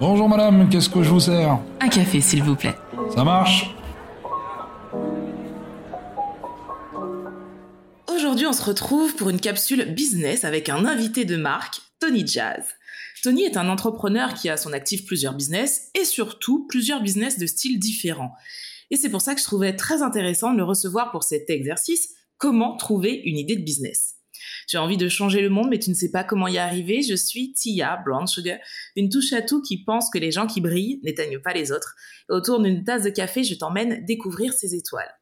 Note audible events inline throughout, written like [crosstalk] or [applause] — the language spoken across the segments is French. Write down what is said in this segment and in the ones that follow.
Bonjour madame, qu'est-ce que je vous sers? Un café, s'il vous plaît. Ça marche? Aujourd'hui, on se retrouve pour une capsule business avec un invité de marque, Tony Jazz. Tony est un entrepreneur qui a à son actif plusieurs business et surtout plusieurs business de styles différents. Et c'est pour ça que je trouvais très intéressant de le recevoir pour cet exercice, comment trouver une idée de business. As envie de changer le monde, mais tu ne sais pas comment y arriver. Je suis Tia Brown Sugar, une touche à tout qui pense que les gens qui brillent n'éteignent pas les autres. autour d'une tasse de café, je t'emmène découvrir ces étoiles.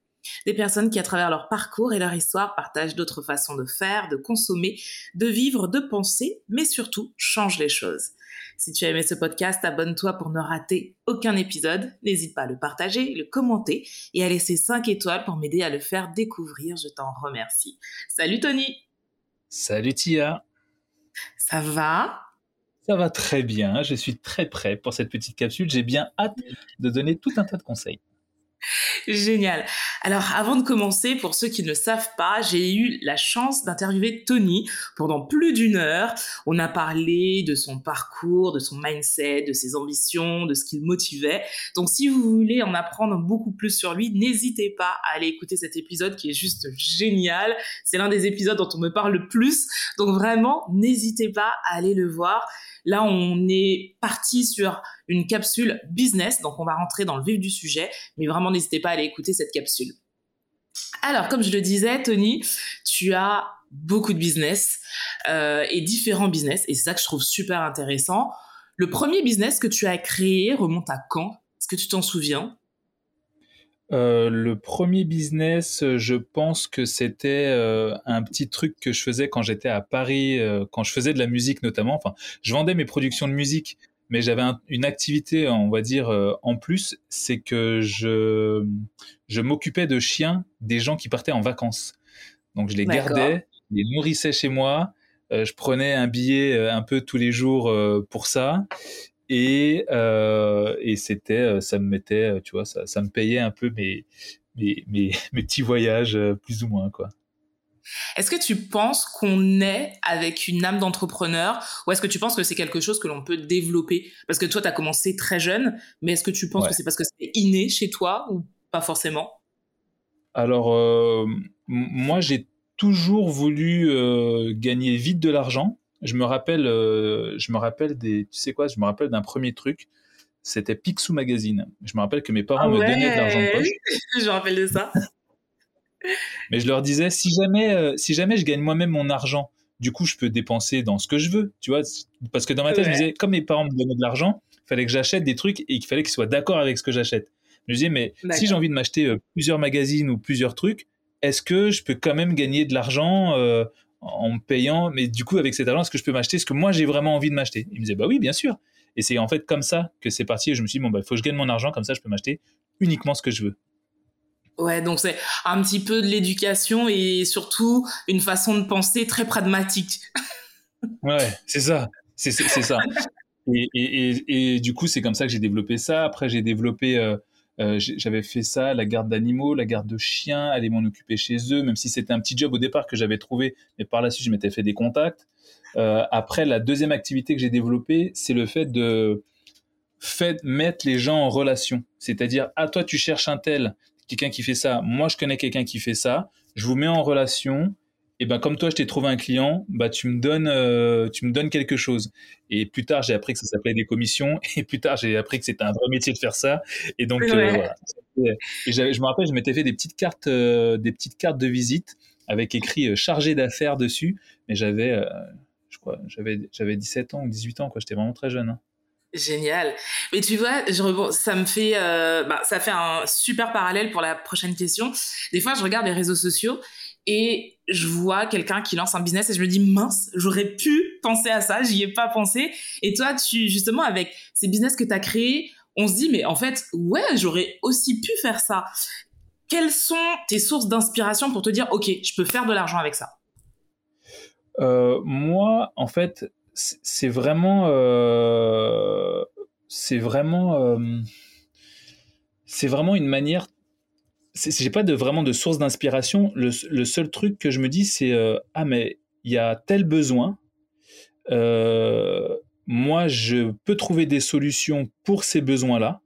Des personnes qui, à travers leur parcours et leur histoire, partagent d'autres façons de faire, de consommer, de vivre, de penser, mais surtout changent les choses. Si tu as aimé ce podcast, abonne-toi pour ne rater aucun épisode. N'hésite pas à le partager, le commenter et à laisser 5 étoiles pour m'aider à le faire découvrir. Je t'en remercie. Salut Tony Salut Tia Ça va? Ça va très bien, je suis très prêt pour cette petite capsule. J'ai bien hâte de donner tout un tas de conseils. Génial. Alors, avant de commencer, pour ceux qui ne savent pas, j'ai eu la chance d'interviewer Tony pendant plus d'une heure. On a parlé de son parcours, de son mindset, de ses ambitions, de ce qu'il motivait. Donc, si vous voulez en apprendre beaucoup plus sur lui, n'hésitez pas à aller écouter cet épisode qui est juste génial. C'est l'un des épisodes dont on me parle le plus. Donc, vraiment, n'hésitez pas à aller le voir. Là, on est parti sur une capsule business, donc on va rentrer dans le vif du sujet, mais vraiment n'hésitez pas à aller écouter cette capsule. Alors, comme je le disais, Tony, tu as beaucoup de business euh, et différents business, et c'est ça que je trouve super intéressant. Le premier business que tu as créé remonte à quand? Est-ce que tu t'en souviens? Euh, le premier business, je pense que c'était euh, un petit truc que je faisais quand j'étais à Paris, quand je faisais de la musique notamment. Enfin, je vendais mes productions de musique mais j'avais une activité, on va dire, euh, en plus, c'est que je, je m'occupais de chiens des gens qui partaient en vacances. Donc je les gardais, je les nourrissais chez moi, euh, je prenais un billet euh, un peu tous les jours pour ça. Et, et c'était, ça me mettait, tu vois, ça, ça me payait un peu mes, mes, mes, [laughs] mes petits voyages, plus ou moins, quoi. Est-ce que tu penses qu'on est avec une âme d'entrepreneur ou est-ce que tu penses que c'est quelque chose que l'on peut développer? Parce que toi, tu as commencé très jeune, mais est-ce que tu penses que c'est parce que c'est inné chez toi ou pas forcément? Alors, euh, moi, j'ai toujours voulu euh, gagner vite de l'argent. Je me rappelle, euh, je me rappelle des, tu sais quoi, je me rappelle d'un premier truc. C'était Picsou Magazine. Je me rappelle que mes parents ah me donnaient de l'argent de poche. [laughs] je me rappelle de ça. [laughs] Mais je leur disais, si jamais, euh, si jamais je gagne moi-même mon argent, du coup, je peux dépenser dans ce que je veux, tu vois. Parce que dans ma tête, je me disais, comme mes parents me donnaient de l'argent, il fallait que j'achète des trucs et qu'il fallait qu'ils soient d'accord avec ce que j'achète. Je me disais, mais si j'ai envie de m'acheter euh, plusieurs magazines ou plusieurs trucs, est-ce que je peux quand même gagner de l'argent euh, en me payant Mais du coup, avec cet argent, est-ce que je peux m'acheter ce que moi j'ai vraiment envie de m'acheter? Ils me disaient, bah oui, bien sûr. Et c'est en fait comme ça que c'est parti. Et je me suis dit, bon, bah, il faut que je gagne mon argent, comme ça, je peux m'acheter uniquement ce que je veux. Ouais, donc c'est un petit peu de l'éducation et surtout une façon de penser très pragmatique. ouais, c'est ça, c'est ça. [laughs] Et, et, et, du coup, c'est comme ça que j'ai développé ça. Après, j'ai développé, euh, euh, j'avais fait ça, la garde d'animaux, la garde de chiens, aller m'en occuper chez eux, même si c'était un petit job au départ que j'avais trouvé, mais par la suite, je m'étais fait des contacts. Euh, après, la deuxième activité que j'ai développée, c'est le fait de mettre les gens en relation. C'est-à-dire, ah, toi, tu cherches un tel, quelqu'un qui fait ça, moi je connais quelqu'un qui fait ça, je vous mets en relation, et ben comme toi je t'ai trouvé un client, bah tu me donnes euh, tu me donnes quelque chose. Et plus tard j'ai appris que ça s'appelait des commissions, [laughs] et plus tard j'ai appris que c'était un vrai métier de faire ça. Et donc euh, voilà. Et je me rappelle, je m'étais fait des petites cartes euh, des petites cartes de visite avec écrit chargé d'affaires dessus, mais j'avais je crois j'avais j'avais 17 ans ou 18 ans quoi, j'étais vraiment très jeune. Hein. Génial. Mais tu vois, je ça me fait, euh, bah, ça fait un super parallèle pour la prochaine question. Des fois, je regarde les réseaux sociaux et je vois quelqu'un qui lance un business et je me dis mince, j'aurais pu penser à ça, j'y ai pas pensé. Et toi, tu justement avec ces business que tu as créés, on se dit mais en fait, ouais, j'aurais aussi pu faire ça. Quelles sont tes sources d'inspiration pour te dire OK, je peux faire de l'argent avec ça? Euh, Moi, en fait, c'est vraiment, euh, c'est vraiment, euh, c'est vraiment une manière. J'ai pas vraiment de source d'inspiration. Le, seul truc que je me dis, c'est euh, ah mais il y a tel besoin. moi, je peux trouver des solutions pour ces besoins-là.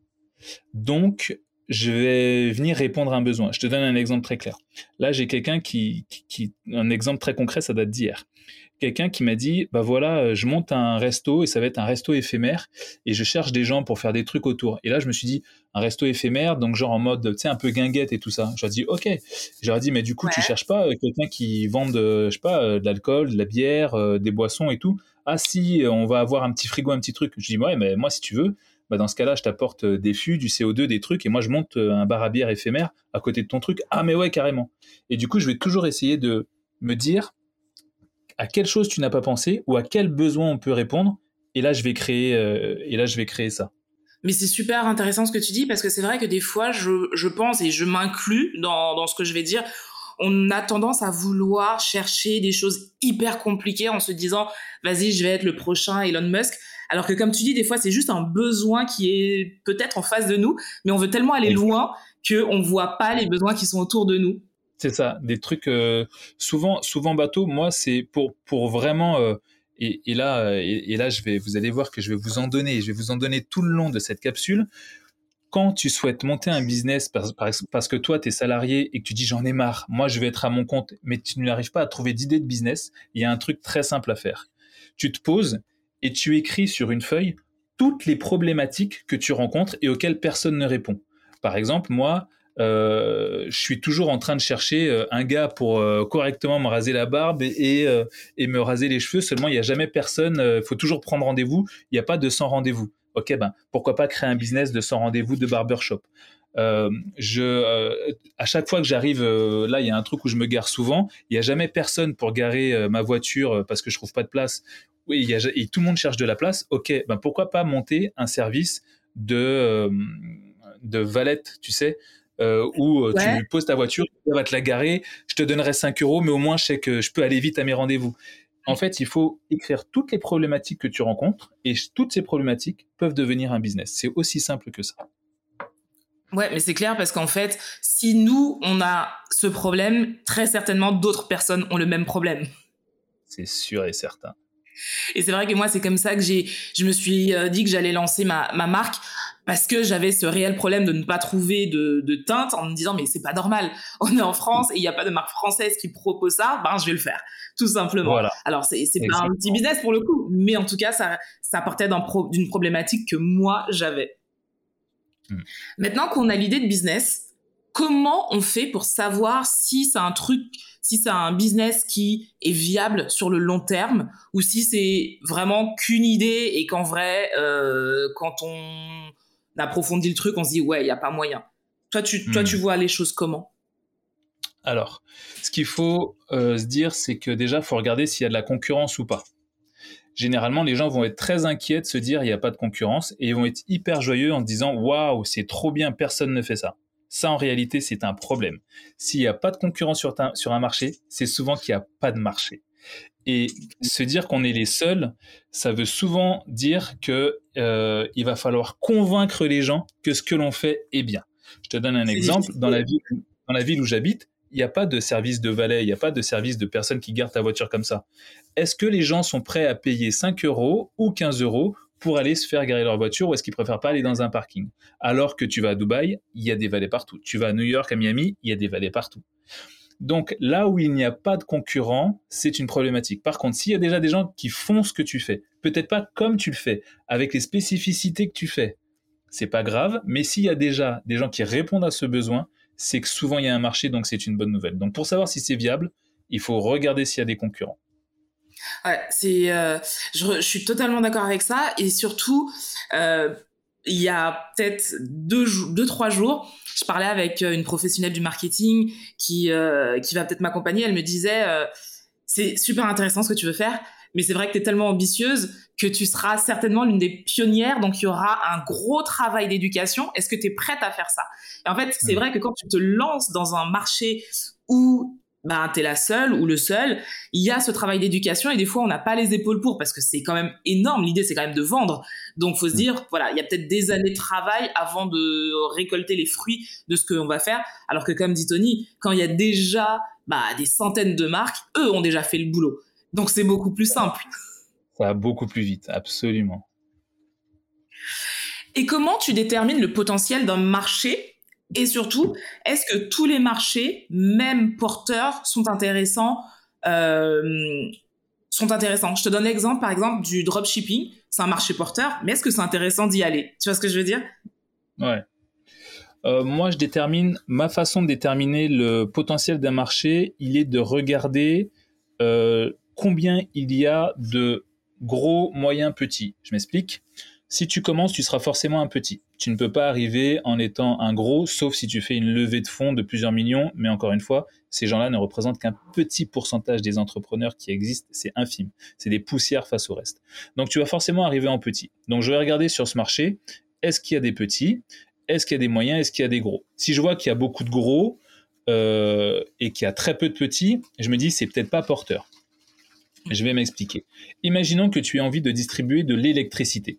Donc, je vais venir répondre à un besoin. Je te donne un exemple très clair. Là, j'ai quelqu'un qui, qui, un exemple très concret, ça date d'hier. Quelqu'un qui m'a dit, bah voilà, je monte un resto et ça va être un resto éphémère et je cherche des gens pour faire des trucs autour. Et là, je me suis dit, un resto éphémère, donc genre en mode, tu sais, un peu guinguette et tout ça. J'aurais dit, ok. J'aurais dit, mais du coup, tu cherches pas euh, quelqu'un qui vende, je sais pas, euh, de l'alcool, de la bière, euh, des boissons et tout. Ah si, on va avoir un petit frigo, un petit truc. Je dis, ouais, mais moi, si tu veux, bah dans ce cas-là, je t'apporte des fûts, du CO2, des trucs, et moi, je monte un bar à bière éphémère à côté de ton truc. Ah, mais ouais, carrément. Et du coup, je vais toujours essayer de me dire, à quelle chose tu n'as pas pensé ou à quel besoin on peut répondre. Et là, je vais créer, euh, et là, je vais créer ça. Mais c'est super intéressant ce que tu dis parce que c'est vrai que des fois, je, je pense et je m'inclus dans, dans ce que je vais dire. On a tendance à vouloir chercher des choses hyper compliquées en se disant, vas-y, je vais être le prochain Elon Musk. Alors que comme tu dis, des fois, c'est juste un besoin qui est peut-être en face de nous, mais on veut tellement aller loin qu'on voit pas les besoins qui sont autour de nous. C'est ça, des trucs euh, souvent, souvent bateau. Moi, c'est pour pour vraiment euh, et, là et, là je vais vous allez voir que je vais vous en donner. Je vais vous en donner tout le long de cette capsule. Quand tu souhaites monter un business parce, parce que toi tu es salarié et que tu dis j'en ai marre, moi je vais être à mon compte, mais tu n'arrives pas à trouver d'idée de business, il y a un truc très simple à faire. Tu te poses et tu écris sur une feuille toutes les problématiques que tu rencontres et auxquelles personne ne répond. Par exemple, moi, euh, je suis toujours en train de chercher euh, un gars pour euh, correctement me raser la barbe et, et, me raser les cheveux. Seulement, il n'y a jamais personne. Il faut toujours prendre rendez-vous. Il n'y a pas de 100 rendez-vous. Ok, ben pourquoi pas créer un business de 100 rendez-vous de barbershop? je, à chaque fois que j'arrive, là, il y a un truc où je me gare souvent. Il n'y a jamais personne pour garer ma voiture parce que je trouve pas de place. Oui, y a, et tout le monde cherche de la place. Ok, ben pourquoi pas monter un service de de valette, tu sais, euh, où euh, tu poses ta voiture, tu va te la garer, je te donnerai 5 euros, mais au moins je sais que je peux aller vite à mes rendez-vous. En fait, il faut écrire toutes les problématiques que tu rencontres et toutes ces problématiques peuvent devenir un business. C'est aussi simple que ça. Ouais, mais c'est clair parce qu'en fait, si nous, on a ce problème, très certainement d'autres personnes ont le même problème. C'est sûr et certain. Et c'est vrai que moi, c'est comme ça que j'ai, je me suis euh, dit que j'allais lancer ma, ma marque parce que j'avais ce réel problème de ne pas trouver de, de teinte en me disant mais c'est pas normal, [laughs] on est en France et il n'y a pas de marque française qui propose ça, ben je vais le faire, tout simplement. Voilà. Alors c'est c'est pas un petit business pour le coup, mais en tout cas ça ça partait d'une problématique que moi j'avais. Hmm. Maintenant qu'on a l'idée de business, comment on fait pour savoir si c'est un truc, si c'est un business qui est viable sur le long terme ou si c'est vraiment qu'une idée et qu'en vrai, euh, quand on approfondit le truc, on se dit ouais, il y a pas moyen. Toi, tu, toi, tu hmm. vois les choses comment? Alors, ce qu'il faut euh, se dire, c'est que déjà, faut regarder s'il y a de la concurrence ou pas. Généralement, les gens vont être très inquiets de se dire il n'y a pas de concurrence et ils vont être hyper joyeux en se disant waouh, c'est trop bien, personne ne fait ça. Ça, en réalité, c'est un problème. S'il n'y a pas de concurrence sur, sur un marché, c'est souvent qu'il n'y a pas de marché. Et se dire qu'on est les seuls, ça veut souvent dire que euh, il va falloir convaincre les gens que ce que l'on fait est bien. Je te donne un exemple. Dans la ville, dans la ville où j'habite, il n'y a pas de service de valet, il n'y a pas de service de personnes qui gardent ta voiture comme ça. Est-ce que les gens sont prêts à payer 5 euros ou 15 euros pour aller se faire garer leur voiture ou est-ce qu'ils préfèrent pas aller dans un parking? Alors que tu vas à Dubaï, il y a des valets partout. Tu vas à New York, à Miami, il y a des valets partout. Donc là où il n'y a pas de concurrent, c'est une problématique. Par contre, s'il y a déjà des gens qui font ce que tu fais, peut-être pas comme tu le fais, avec les spécificités que tu fais, c'est pas grave, mais s'il y a déjà des gens qui répondent à ce besoin, c'est que souvent il y a un marché, donc c'est une bonne nouvelle. Donc pour savoir si c'est viable, il faut regarder s'il y a des concurrents. Ouais, c'est, euh, je, suis totalement d'accord avec ça, et surtout, euh, il y a peut-être deux, deux, trois jours, je parlais avec euh, une professionnelle du marketing qui, euh, qui va peut-être m'accompagner. Elle me disait, euh, c'est super intéressant ce que tu veux faire, mais c'est vrai que tu es tellement ambitieuse que tu seras certainement l'une des pionnières, donc il y aura un gros travail d'éducation. Est-ce que tu es prête à faire ça? Et en fait, c'est vrai que quand tu te lances dans un marché où ben t'es la seule ou le seul. Il y a ce travail d'éducation et des fois on n'a pas les épaules pour parce que c'est quand même énorme. L'idée c'est quand même de vendre. Donc faut se mm. dire voilà, il y a peut-être des années de travail avant de récolter les fruits de ce qu'on va faire. Alors que comme dit Tony, quand il y a déjà bah, des centaines de marques, eux ont déjà fait le boulot. Donc c'est beaucoup plus simple. Ça va beaucoup plus vite, absolument. Et comment tu détermines le potentiel d'un marché Et surtout, est-ce que tous les marchés, même porteurs, sont intéressants euh, sont intéressants? Je te donne l'exemple, par exemple, du dropshipping. C'est un marché porteur, mais est-ce que c'est intéressant d'y aller? Tu vois ce que je veux dire? Ouais. Euh, moi, je détermine ma façon de déterminer le potentiel d'un marché. Il est de regarder euh, combien il y a de gros, moyens, petits. Je m'explique. Si tu commences, tu seras forcément un petit. Tu ne peux pas arriver en étant un gros, sauf si tu fais une levée de fonds de plusieurs millions. Mais encore une fois, ces gens-là ne représentent qu'un petit pourcentage des entrepreneurs qui existent. C'est infime. C'est des poussières face au reste. Donc tu vas forcément arriver en petit. Donc je vais regarder sur ce marché, est-ce qu'il y a des petits? Est-ce qu'il y a des moyens? Est-ce qu'il y a des gros? Si je vois qu'il y a beaucoup de gros euh, et qu'il y a très peu de petits, je me dis c'est peut-être pas porteur. Je vais m'expliquer. Imaginons que tu aies envie de distribuer de l'électricité.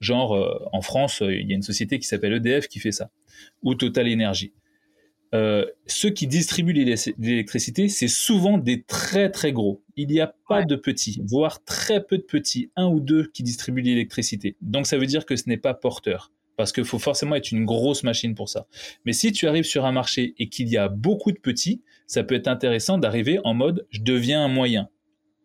Genre, euh, en France, euh, il y a une société qui s'appelle EDF qui fait ça, ou Total Energy. Euh, ceux qui distribuent l'électricité, c'est souvent des très très gros. Il n'y a pas de petits, voire très peu de petits, un ou deux qui distribuent l'électricité. Donc ça veut dire que ce n'est pas porteur, parce qu'il faut forcément être une grosse machine pour ça. Mais si tu arrives sur un marché et qu'il y a beaucoup de petits, ça peut être intéressant d'arriver en mode je deviens un moyen.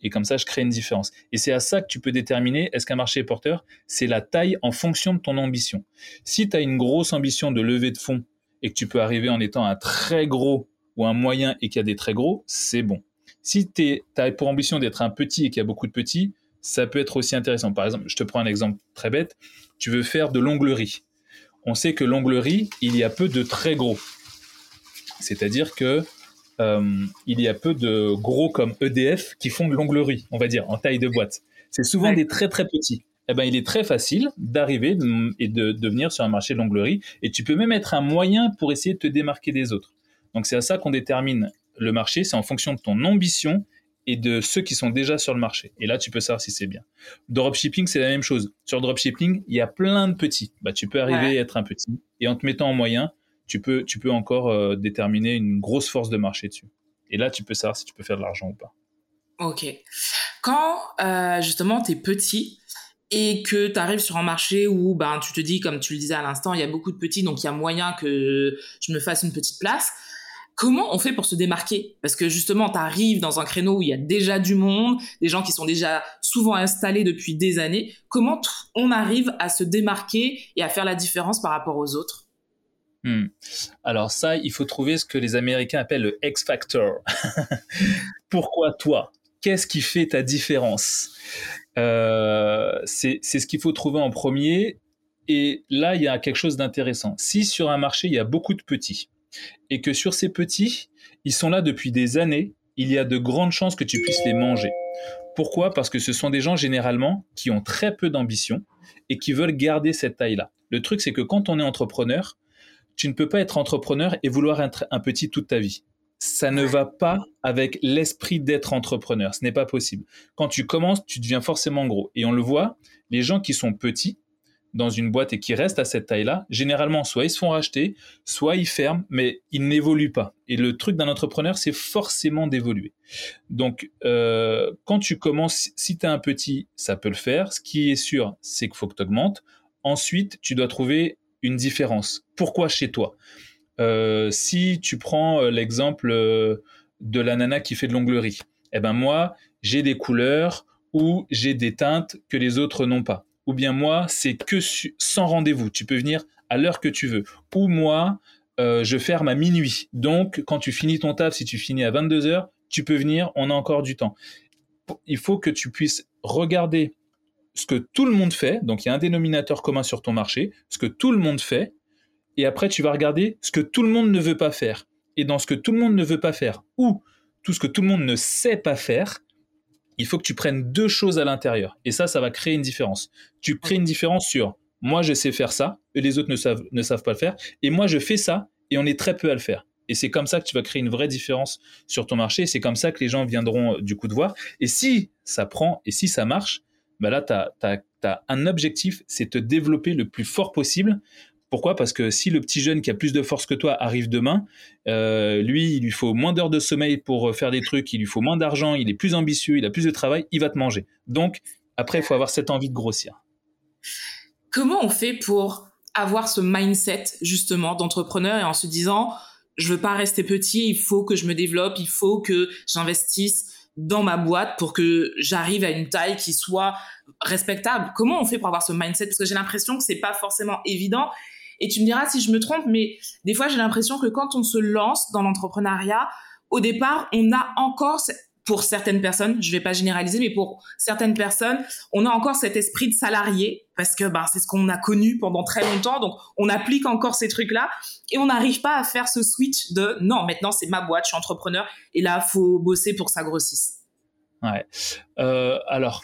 Et comme ça, je crée une différence. Et c'est à ça que tu peux déterminer est-ce qu'un marché est porteur? C'est la taille en fonction de ton ambition. Si tu as une grosse ambition de lever de fonds et que tu peux arriver en étant un très gros ou un moyen et qu'il y a des très gros, c'est bon. Si tu as pour ambition d'être un petit et qu'il y a beaucoup de petits, ça peut être aussi intéressant. Par exemple, je te prends un exemple très bête. Tu veux faire de l'onglerie. On sait que l'onglerie, il y a peu de très gros. C'est-à-dire que euh, il y a peu de gros comme EDF qui font de l'onglerie, on va dire, en taille de boîte. C'est souvent des très très petits. Eh ben, il est très facile d'arriver et de, de venir sur un marché de l'onglerie. Et tu peux même être un moyen pour essayer de te démarquer des autres. Donc c'est à ça qu'on détermine le marché, c'est en fonction de ton ambition et de ceux qui sont déjà sur le marché. Et là, tu peux savoir si c'est bien. Dropshipping, c'est la même chose. Sur dropshipping, il y a plein de petits. Bah, tu peux arriver à être un petit. Et en te mettant en moyen, tu peux, tu peux encore euh, déterminer une grosse force de marché dessus. Et là, tu peux savoir si tu peux faire de l'argent ou pas. Ok. Quand euh, justement tu es petit et que tu arrives sur un marché où ben, tu te dis, comme tu le disais à l'instant, il y a beaucoup de petits, donc il y a moyen que je me fasse une petite place. Comment on fait pour se démarquer? Parce que justement, tu arrives dans un créneau où il y a déjà du monde, des gens qui sont déjà souvent installés depuis des années. Comment on arrive à se démarquer et à faire la différence par rapport aux autres? Hmm. Alors ça, il faut trouver ce que les Américains appellent le X Factor. [laughs] Pourquoi toi? Qu'est-ce qui fait ta différence? Euh, C'est ce qu'il faut trouver en premier. Et là, il y a quelque chose d'intéressant. Si sur un marché, il y a beaucoup de petits, et que sur ces petits, ils sont là depuis des années, il y a de grandes chances que tu puisses les manger. Pourquoi? Parce que ce sont des gens généralement qui ont très peu d'ambition et qui veulent garder cette taille-là. Le truc, c'est que quand on est entrepreneur, tu ne peux pas être entrepreneur et vouloir être un petit toute ta vie. Ça ne va pas avec l'esprit d'être entrepreneur. Ce n'est pas possible. Quand tu commences, tu deviens forcément gros. Et on le voit, les gens qui sont petits dans une boîte et qui restent à cette taille-là, généralement, soit ils se font racheter, soit ils ferment, mais ils n'évoluent pas. Et le truc d'un entrepreneur, c'est forcément d'évoluer. Donc, euh, quand tu commences, si tu es un petit, ça peut le faire. Ce qui est sûr, c'est qu'il faut que tu augmentes. Ensuite, tu dois trouver une différence. Pourquoi chez toi? Euh, Si tu prends euh, l'exemple euh, de la nana qui fait de l'onglerie, eh ben moi, j'ai des couleurs ou j'ai des teintes que les autres n'ont pas. Ou bien moi, c'est que sans rendez-vous. Tu peux venir à l'heure que tu veux. Ou moi, je ferme à minuit. Donc, quand tu finis ton taf, si tu finis à 22 heures, tu peux venir, on a encore du temps. Il faut que tu puisses regarder ce que tout le monde fait, donc il y a un dénominateur commun sur ton marché, ce que tout le monde fait, et après tu vas regarder ce que tout le monde ne veut pas faire. Et dans ce que tout le monde ne veut pas faire, ou tout ce que tout le monde ne sait pas faire, il faut que tu prennes deux choses à l'intérieur. Et ça, ça va créer une différence. Tu crées une différence sur moi je sais faire ça, et les autres ne savent, ne savent pas le faire, et moi je fais ça, et on est très peu à le faire. Et c'est comme ça que tu vas créer une vraie différence sur ton marché. C'est comme ça que les gens viendront euh, du coup de voir. Et si ça prend et si ça marche, bah là, tu as, un objectif, c'est te développer le plus fort possible. Pourquoi? Parce que si le petit jeune qui a plus de force que toi arrive demain, euh, lui, il lui faut moins d'heures de sommeil pour euh, faire des trucs, il lui faut moins d'argent, il est plus ambitieux, il a plus de travail, il va te manger. Donc, Après, il faut avoir cette envie de grossir. Comment on fait pour avoir ce mindset justement d'entrepreneur et en se disant je veux pas rester petit, il faut que je me développe, il faut que j'investisse dans ma boîte pour que j'arrive à une taille qui soit respectable. Comment on fait pour avoir ce mindset? Parce que j'ai l'impression que c'est pas forcément évident. Et tu me diras si je me trompe, mais des fois j'ai l'impression que quand on se lance dans l'entrepreneuriat, au départ, on a encore pour certaines personnes, je vais pas généraliser, mais pour certaines personnes, on a encore cet esprit de salarié parce que ben, c'est ce qu'on a connu pendant très longtemps, donc on applique encore ces trucs-là et on n'arrive pas à faire ce switch de non, maintenant c'est ma boîte, je suis entrepreneur et là faut bosser pour que ça grossisse. Ouais. Euh, alors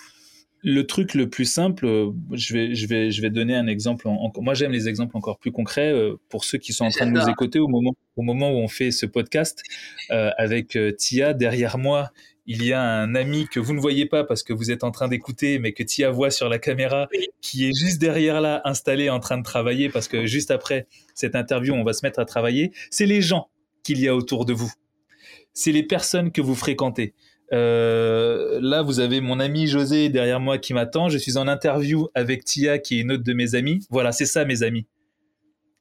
le truc le plus simple, euh, je vais, je vais, je vais donner un exemple. En, moi, j'aime les exemples encore plus concrets euh, pour ceux qui sont en train de nous écouter au moment, au moment où on fait ce podcast avec Tia derrière moi il y a un ami que vous ne voyez pas parce que vous êtes en train d'écouter, mais que Tia voit sur la caméra, qui est juste derrière là, installé en train de travailler, parce que juste après cette interview, on va se mettre à travailler. C'est les gens qu'il y a autour de vous. C'est les personnes que vous fréquentez. Euh, là, vous avez mon ami José derrière moi qui m'attend. Je suis en interview avec Tia, qui est une autre de mes amies. Voilà, c'est ça, mes amis.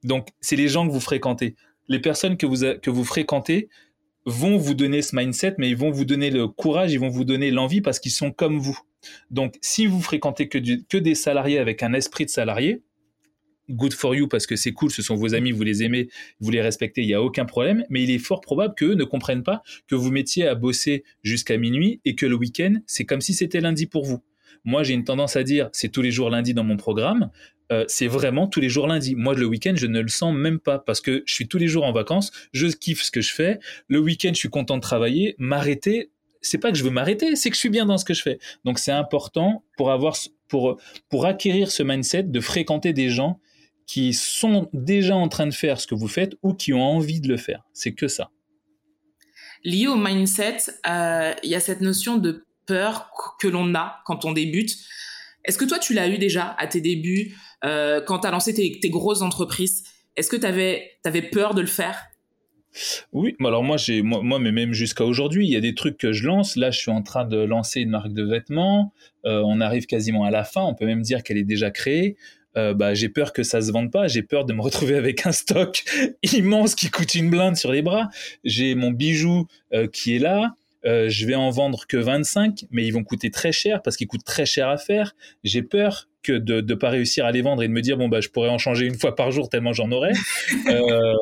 Donc, c'est les gens que vous fréquentez. Les personnes que vous, que vous fréquentez, vont vous donner ce mindset, mais ils vont vous donner le courage, ils vont vous donner l'envie parce qu'ils sont comme vous. Donc, si vous fréquentez que, des salariés avec un esprit de salarié, good for you parce que c'est cool, ce sont vos amis, vous les aimez, vous les respectez, il n'y a aucun problème, mais il est fort probable qu'eux ne comprennent pas que vous mettiez à bosser jusqu'à minuit et que le week-end, c'est comme si c'était lundi pour vous. Moi, j'ai une tendance à dire, c'est tous les jours lundi dans mon programme. Euh, c'est vraiment tous les jours lundi. Moi, le week-end, je ne le sens même pas parce que je suis tous les jours en vacances, je kiffe ce que je fais. Le week-end, je suis content de travailler. M'arrêter, c'est pas que je veux m'arrêter, c'est que je suis bien dans ce que je fais. Donc, c'est important pour avoir, pour, pour acquérir ce mindset de fréquenter des gens qui sont déjà en train de faire ce que vous faites ou qui ont envie de le faire. C'est que ça. Lié au mindset, euh, il y a cette notion de peur que l'on a quand on débute. Est-ce que toi, tu l'as eu déjà à tes débuts, euh, quand tu as lancé tes, grosses entreprises Est-ce que tu avais, peur de le faire? Oui, alors moi, j'ai, moi, mais même jusqu'à aujourd'hui, il y a des trucs que je lance. Là, je suis en train de lancer une marque de vêtements. Euh, on arrive quasiment à la fin. On peut même dire qu'elle est déjà créée. Euh, bah, j'ai peur que ça se vende pas. J'ai peur de me retrouver avec un stock [laughs] immense qui coûte une blinde sur les bras. J'ai mon bijou qui est là. Euh, je vais en vendre que 25, mais ils vont coûter très cher parce qu'ils coûtent très cher à faire. J'ai peur que de ne pas réussir à les vendre et de me dire bon bah je pourrais en changer une fois par jour tellement j'en aurais. [laughs] Euh,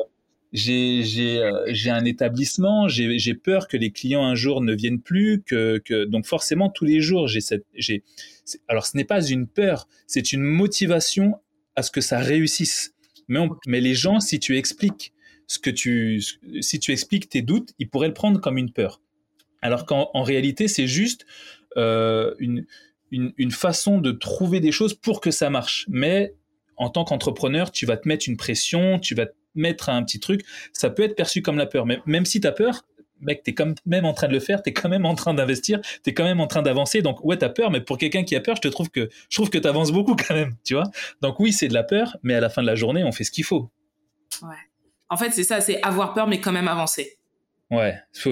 j'ai euh, j'ai un établissement, j'ai peur que les clients un jour ne viennent plus, que, que donc forcément tous les jours j'ai cette j'ai alors ce n'est pas une peur, c'est une motivation à ce que ça réussisse. Mais mais les gens si tu expliques ce que tu si tu expliques tes doutes, ils pourraient le prendre comme une peur. Alors qu'en réalité, c'est juste euh, une, une, façon de trouver des choses pour que ça marche. Mais en tant qu'entrepreneur, tu vas te mettre une pression, tu vas te mettre un petit truc. Ça peut être perçu comme la peur. Mais même si tu as peur, mec, tu es quand même en train de le faire, tu es quand même en train d'investir, tu es quand même en train d'avancer. Donc, ouais, tu as peur, mais pour quelqu'un qui a peur, je trouve que je trouve que tu avances beaucoup quand même, tu vois. Donc, oui, c'est de la peur, mais à la fin de la journée, on fait ce qu'il faut. Ouais. En fait, c'est ça, c'est avoir peur, mais quand même avancer. Ouais, tu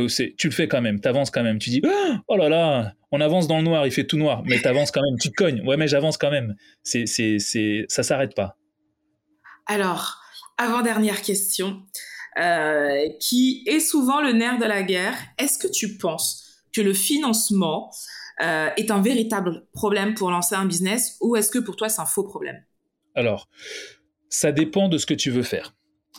le fais quand même, t'avances quand même. Tu dis, oh là là, on avance dans le noir, il fait tout noir, mais t'avances quand même, tu te cognes. Ouais, mais j'avance quand même. C'est, c'est, c'est, ça s'arrête pas. Alors, avant-dernière question, euh, qui est souvent le nerf de la guerre. Est-ce que tu penses que le financement euh, est un véritable problème pour lancer un business ou est-ce que pour toi c'est un faux problème? Alors, ça dépend de ce que tu veux faire.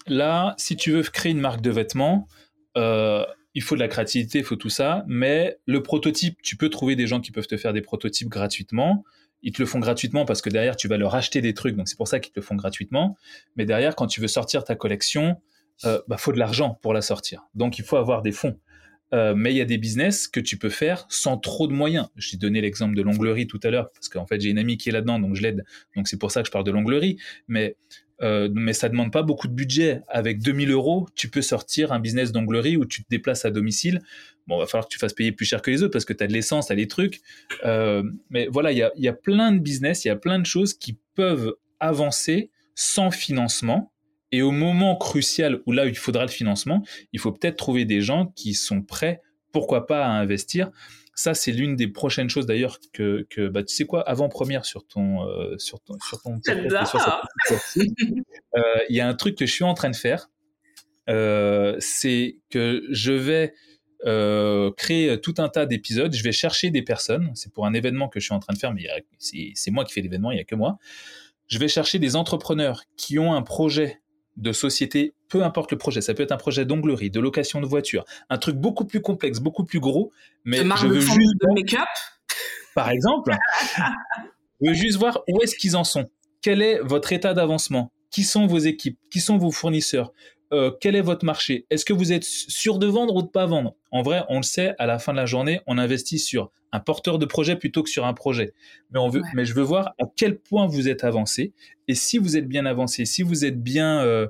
Là, si tu veux créer une marque de vêtements, euh, il faut de la créativité, il faut tout ça, mais le prototype, tu peux trouver des gens qui peuvent te faire des prototypes gratuitement. Ils te le font gratuitement parce que derrière, tu vas leur acheter des trucs, donc c'est pour ça qu'ils te le font gratuitement. Mais derrière, quand tu veux sortir ta collection, euh, bah, faut de l'argent pour la sortir. Donc il faut avoir des fonds. Euh, mais il y a des business que tu peux faire sans trop de moyens. Je t'ai donné l'exemple de l'onglerie tout à l'heure, parce qu'en fait j'ai une amie qui est là-dedans, donc je l'aide. Donc c'est pour ça que je parle de l'onglerie. Mais euh, mais ça demande pas beaucoup de budget. Avec 2000 euros, tu peux sortir un business d'onglerie où tu te déplaces à domicile. Bon, va falloir que tu fasses payer plus cher que les autres parce que tu as de l'essence, tu as des trucs. Euh, mais voilà, il y a, y a plein de business, il y a plein de choses qui peuvent avancer sans financement. Et au moment crucial où là, il faudra le financement, il faut peut-être trouver des gens qui sont prêts pourquoi pas à investir. Ça, c'est l'une des prochaines choses d'ailleurs que, que bah, tu sais quoi, avant-première sur ton, euh, sur ton, sur ton il y a un truc que je suis en train de faire. c'est que je vais euh, créer tout un tas d'épisodes. Je vais chercher des personnes. C'est pour un événement que je suis en train de faire, mais c'est moi qui fais l'événement, il n'y a que moi. Je vais chercher des entrepreneurs qui ont un projet de société, peu importe le projet. Ça peut être un projet d'onglerie, de location de voiture, un truc beaucoup plus complexe, beaucoup plus gros. Mais je veux juste de make-up, par exemple. [laughs] je veux juste voir où est-ce qu'ils en sont. Quel est votre état d'avancement? Qui sont vos équipes? Qui sont vos fournisseurs? Euh, quel est votre marché? Est-ce que vous êtes sûr de vendre ou de pas vendre? En vrai, on le sait, à la fin de la journée, on investit sur un porteur de projet plutôt que sur un projet. Mais, on veut, mais je veux voir à quel point vous êtes avancé. Et si vous êtes bien avancé, si vous êtes bien, euh,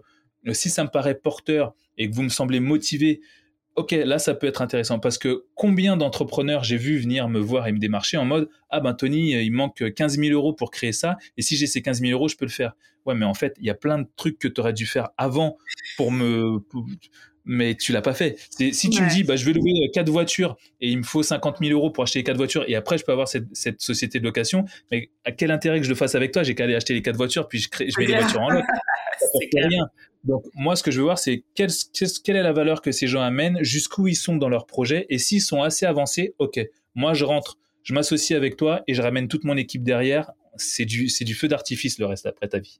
si ça me paraît porteur et que vous me semblez motivé ok, là, ça peut être intéressant parce que combien d'entrepreneurs j'ai vu venir me voir et me démarcher en mode Ah ben Tony, il manque 15 000 euros pour créer ça et si j'ai ces 15 000 euros, je peux le faire. Ouais, mais en fait, il y a plein de trucs que tu aurais dû faire avant pour me. Mais tu l'as pas fait. Si tu me dis, bah, je vais louer quatre voitures et il me faut 50 000 euros pour acheter les quatre voitures et après je peux avoir cette, société de location, mais à quel intérêt que je le fasse avec toi? J'ai qu'à aller acheter les quatre voitures puis je, crée, je mets les voitures en lot. [laughs] rien. Donc moi, ce que je veux voir, c'est quelle, quelle est la valeur que ces gens amènent, jusqu'où ils sont dans leur projet, et s'ils sont assez avancés, ok, moi je rentre, je m'associe avec toi et je ramène toute mon équipe derrière. C'est du, c'est du feu d'artifice le reste après ta vie.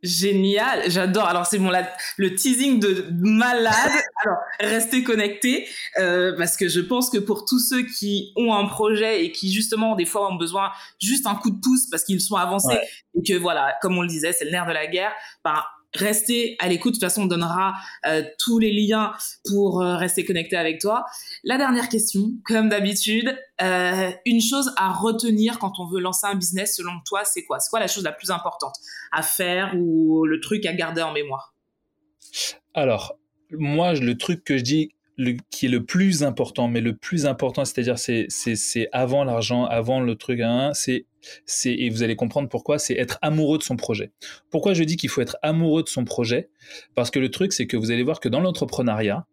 Génial, j'adore. Alors c'est bon, le teasing de malade. [laughs] Alors restez connectés euh, parce que je pense que pour tous ceux qui ont un projet et qui justement des fois ont besoin juste un coup de pouce parce qu'ils sont avancés et que voilà, comme on le disait, c'est le nerf de la guerre. Ben, restez à l'écoute. De toute façon, on donnera euh, tous les liens pour euh, rester connecté avec toi. La dernière question, comme d'habitude, euh, une chose à retenir quand on veut lancer un business, selon toi, c'est quoi? C'est quoi la chose la plus importante à faire ou le truc à garder en mémoire? Alors, moi, le truc que je dis qui est le plus important, mais le plus important, c'est-à-dire c'est c'est avant l'argent, avant le truc, hein, c'est et vous allez comprendre pourquoi, c'est être amoureux de son projet. Pourquoi je dis qu'il faut être amoureux de son projet? Parce que le truc, c'est que vous allez voir que dans l'entrepreneuriat,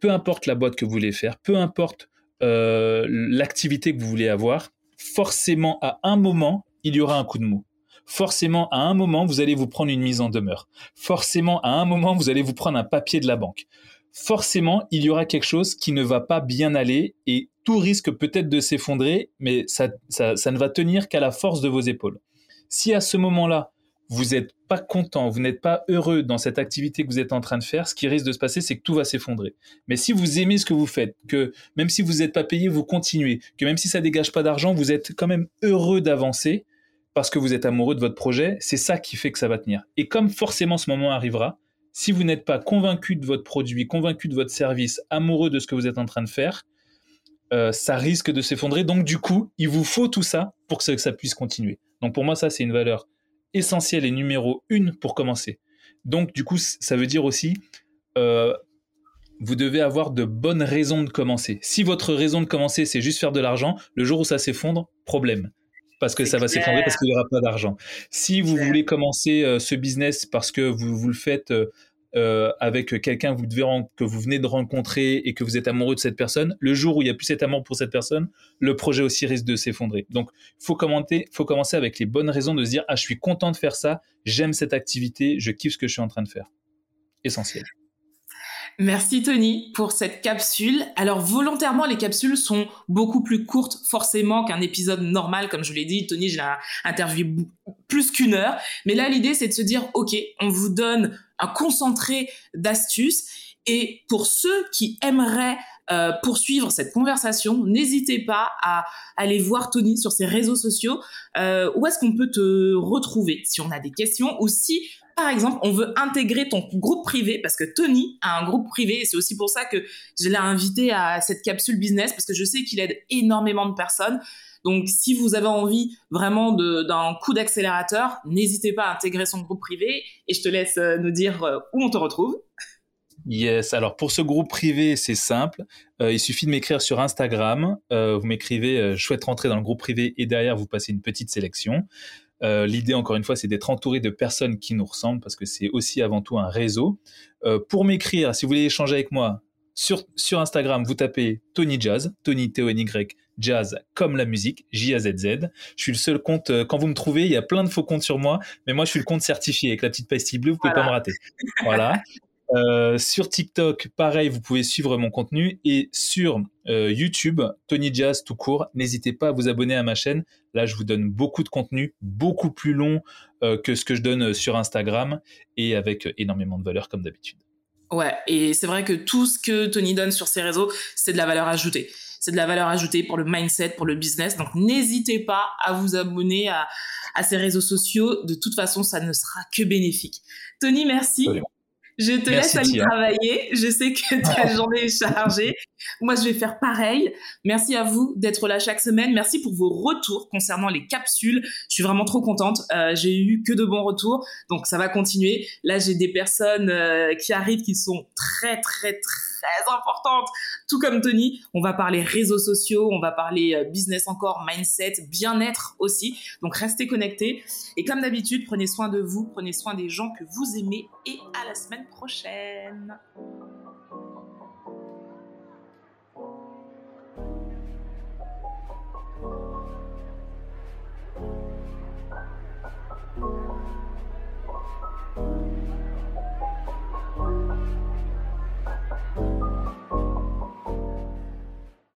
peu importe la boîte que vous voulez faire, peu importe euh, l'activité que vous voulez avoir, forcément à un moment, il y aura un coup de mou. Forcément, à un moment, vous allez vous prendre une mise en demeure. Forcément, à un moment, vous allez vous prendre un papier de la banque forcément, il y aura quelque chose qui ne va pas bien aller et tout risque peut-être de s'effondrer, mais ça, ne va tenir qu'à la force de vos épaules. Si à ce moment-là, vous n'êtes pas content, vous n'êtes pas heureux dans cette activité que vous êtes en train de faire, ce qui risque de se passer, c'est que tout va s'effondrer. Mais si vous aimez ce que vous faites, que même si vous n'êtes pas payé, vous continuez, que même si ça dégage pas d'argent, vous êtes quand même heureux d'avancer parce que vous êtes amoureux de votre projet, c'est ça qui fait que ça va tenir. Et comme forcément ce moment arrivera, si vous n'êtes pas convaincu de votre produit, convaincu de votre service, amoureux de ce que vous êtes en train de faire, euh, ça risque de s'effondrer. Donc du coup, il vous faut tout ça pour que ça, puisse continuer. Donc pour moi, ça, c'est une valeur essentielle et numéro une pour commencer. Donc du coup, ça veut dire aussi, euh, vous devez avoir de bonnes raisons de commencer. Si votre raison de commencer, c'est juste faire de l'argent, le jour où ça s'effondre, problème parce que ça va s'effondrer parce qu'il n'y aura pas d'argent. Si vous voulez commencer euh, ce business parce que vous, vous le faites euh, avec quelqu'un que vous venez de rencontrer et que vous êtes amoureux de cette personne, le jour où il n'y a plus cet amour pour cette personne, le projet aussi risque de s'effondrer. Donc, il faut, faut commencer avec les bonnes raisons de se dire, ah, je suis content de faire ça, j'aime cette activité, je kiffe ce que je suis en train de faire. Essentiel. Merci Tony pour cette capsule. Alors volontairement, les capsules sont beaucoup plus courtes forcément qu'un épisode normal, comme je l'ai dit. Tony, je l'ai interviewé plus qu'une heure. Mais là, l'idée, c'est de se dire, OK, on vous donne un concentré d'astuces. Et pour ceux qui aimeraient euh, poursuivre cette conversation, n'hésitez pas à aller voir Tony sur ses réseaux sociaux. Euh, où est-ce qu'on peut te retrouver si on a des questions ou si par exemple, on veut intégrer ton groupe privé parce que Tony a un groupe privé et c'est aussi pour ça que je l'ai invité à cette capsule business parce que je sais qu'il aide énormément de personnes. Donc, si vous avez envie vraiment d'un coup d'accélérateur, n'hésitez pas à intégrer son groupe privé et je te laisse euh, nous dire euh, où on te retrouve. Yes, alors pour ce groupe privé, c'est simple. Euh, il suffit de m'écrire sur Instagram. vous m'écrivez, je souhaite rentrer dans le groupe privé et derrière, vous passez une petite sélection. Euh, l'idée, encore une fois, c'est d'être entouré de personnes qui nous ressemblent parce que c'est aussi avant tout un réseau. Euh, pour m'écrire, si vous voulez échanger avec moi, sur, sur Instagram, vous tapez Tony Jazz, Tony T-O-N-Y, Jazz comme la musique, J-A-Z-Z. Je suis le seul compte, euh, quand vous me trouvez, il y a plein de faux comptes sur moi, mais moi je suis le compte certifié avec la petite pastille bleue, vous pouvez pas me rater. Voilà. [laughs] Euh, sur TikTok, pareil, vous pouvez suivre mon contenu. Et sur euh, YouTube, Tony Jazz tout court, n'hésitez pas à vous abonner à ma chaîne. Là, je vous donne beaucoup de contenu, beaucoup plus long que ce que je donne sur Instagram et avec énormément de valeur comme d'habitude. Ouais, et c'est vrai que tout ce que Tony donne sur ses réseaux, c'est de la valeur ajoutée c'est de la valeur ajoutée pour le mindset, pour le business. Donc n'hésitez pas à vous abonner à, à ces réseaux sociaux. De toute façon, ça ne sera que bénéfique. Tony, merci. Je te laisse aller travailler. Je sais que ta [laughs] journée est chargée. Moi, je vais faire pareil. Merci à vous d'être là chaque semaine. Merci pour vos retours concernant les capsules. Je suis vraiment trop contente. Euh, j'ai eu que de bons retours, donc ça va continuer. Là, j'ai des personnes euh, qui arrivent qui sont très, très, très importantes. Tout comme Tony, on va parler réseaux sociaux, on va parler euh, business encore, mindset, bien-être aussi. Donc restez connectés. Et comme d'habitude, prenez soin de vous, prenez soin des gens que vous aimez. Et à la semaine prochaine.